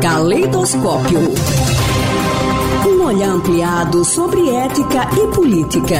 Caleidoscópio. Um olhar ampliado sobre ética e política.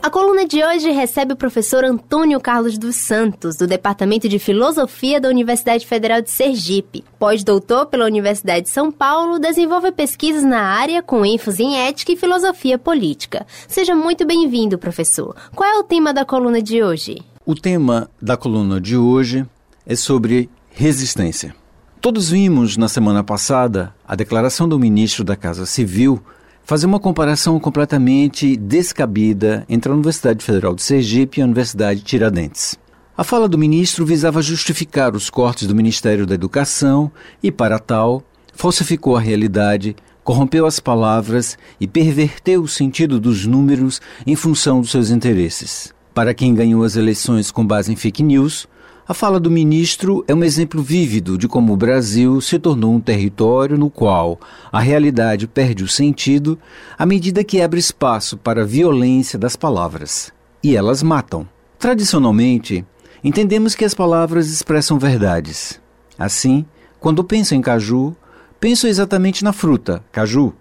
A coluna de hoje recebe o professor Antônio Carlos dos Santos, do Departamento de Filosofia da Universidade Federal de Sergipe. Pós-doutor pela Universidade de São Paulo, desenvolve pesquisas na área com ênfase em ética e filosofia política. Seja muito bem-vindo, professor. Qual é o tema da coluna de hoje? O tema da coluna de hoje é sobre resistência. Todos vimos na semana passada a declaração do ministro da Casa Civil fazer uma comparação completamente descabida entre a Universidade Federal de Sergipe e a Universidade Tiradentes. A fala do ministro visava justificar os cortes do Ministério da Educação e, para tal, falsificou a realidade, corrompeu as palavras e perverteu o sentido dos números em função dos seus interesses. Para quem ganhou as eleições com base em fake news, a fala do ministro é um exemplo vívido de como o Brasil se tornou um território no qual a realidade perde o sentido à medida que abre espaço para a violência das palavras. E elas matam. Tradicionalmente, entendemos que as palavras expressam verdades. Assim, quando penso em caju, penso exatamente na fruta, caju,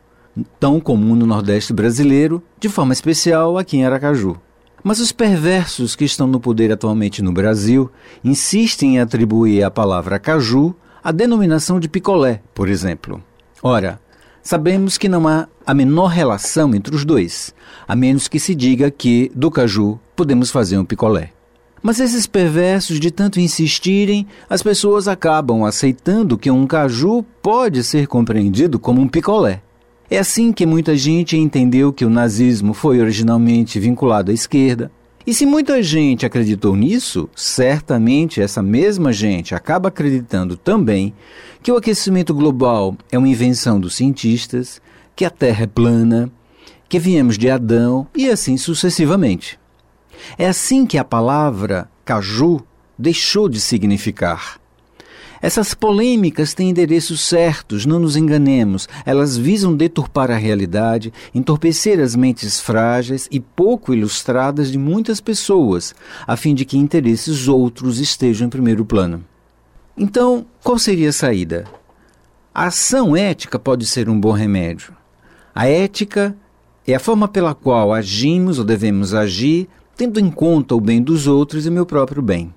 tão comum no Nordeste brasileiro, de forma especial aqui em Aracaju. Mas os perversos que estão no poder atualmente no Brasil insistem em atribuir à palavra caju a denominação de picolé, por exemplo. Ora, sabemos que não há a menor relação entre os dois, a menos que se diga que do caju podemos fazer um picolé. Mas esses perversos, de tanto insistirem, as pessoas acabam aceitando que um caju pode ser compreendido como um picolé. É assim que muita gente entendeu que o nazismo foi originalmente vinculado à esquerda. E se muita gente acreditou nisso, certamente essa mesma gente acaba acreditando também que o aquecimento global é uma invenção dos cientistas, que a Terra é plana, que viemos de Adão e assim sucessivamente. É assim que a palavra caju deixou de significar. Essas polêmicas têm endereços certos, não nos enganemos. Elas visam deturpar a realidade, entorpecer as mentes frágeis e pouco ilustradas de muitas pessoas, a fim de que interesses outros estejam em primeiro plano. Então, qual seria a saída? A ação ética pode ser um bom remédio. A ética é a forma pela qual agimos ou devemos agir, tendo em conta o bem dos outros e meu próprio bem.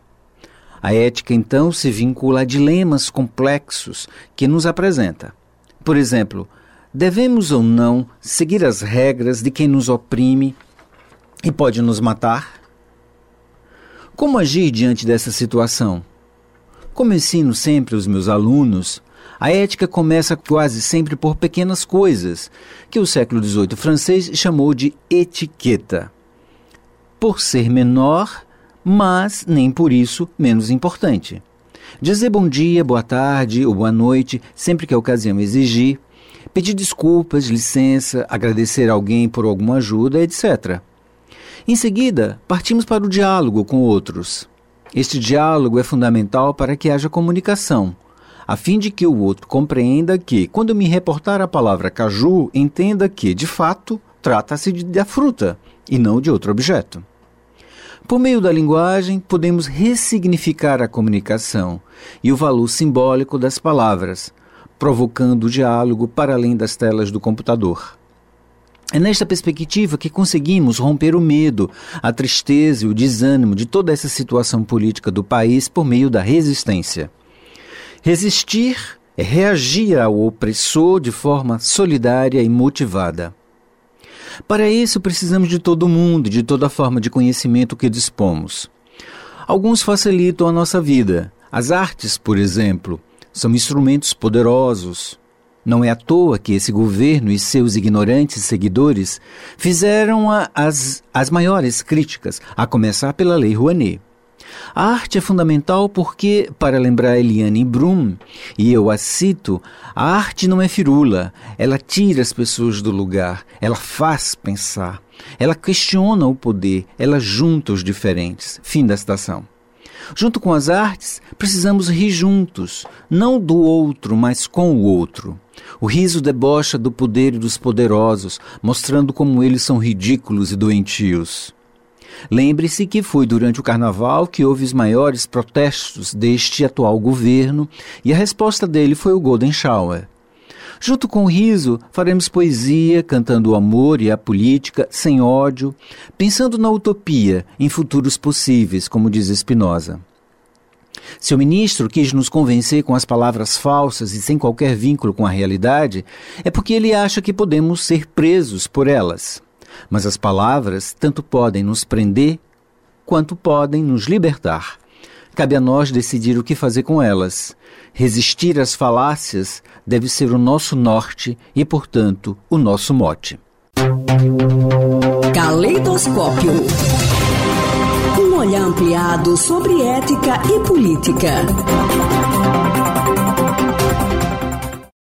A ética, então, se vincula a dilemas complexos que nos apresenta. Por exemplo, devemos ou não seguir as regras de quem nos oprime e pode nos matar? Como agir diante dessa situação? Como ensino sempre os meus alunos, a ética começa quase sempre por pequenas coisas, que o século XVIII francês chamou de etiqueta. Por ser menor, mas nem por isso menos importante. Dizer bom dia, boa tarde ou boa noite sempre que a ocasião exigir, pedir desculpas, licença, agradecer alguém por alguma ajuda, etc. Em seguida, partimos para o diálogo com outros. Este diálogo é fundamental para que haja comunicação, a fim de que o outro compreenda que, quando me reportar a palavra caju, entenda que, de fato, trata-se da fruta e não de outro objeto. Por meio da linguagem, podemos ressignificar a comunicação e o valor simbólico das palavras, provocando o diálogo para além das telas do computador. É nesta perspectiva que conseguimos romper o medo, a tristeza e o desânimo de toda essa situação política do país por meio da resistência. Resistir é reagir ao opressor de forma solidária e motivada. Para isso, precisamos de todo mundo, de toda forma de conhecimento que dispomos. Alguns facilitam a nossa vida. As artes, por exemplo, são instrumentos poderosos. Não é à toa que esse governo e seus ignorantes seguidores fizeram a, as, as maiores críticas, a começar pela Lei Rouanet. A arte é fundamental porque, para lembrar Eliane Brum, e eu a cito, a arte não é firula, ela tira as pessoas do lugar, ela faz pensar, ela questiona o poder, ela junta os diferentes. Fim da citação. Junto com as artes, precisamos rir juntos, não do outro, mas com o outro. O riso debocha do poder e dos poderosos, mostrando como eles são ridículos e doentios. Lembre-se que foi durante o carnaval que houve os maiores protestos deste atual governo e a resposta dele foi o Golden Shower. Junto com o riso, faremos poesia, cantando o amor e a política, sem ódio, pensando na utopia, em futuros possíveis, como diz Spinoza. Se o ministro quis nos convencer com as palavras falsas e sem qualquer vínculo com a realidade, é porque ele acha que podemos ser presos por elas. Mas as palavras tanto podem nos prender quanto podem nos libertar. Cabe a nós decidir o que fazer com elas. Resistir às falácias deve ser o nosso norte e, portanto, o nosso mote. Caleidoscópio. Um olhar ampliado sobre ética e política.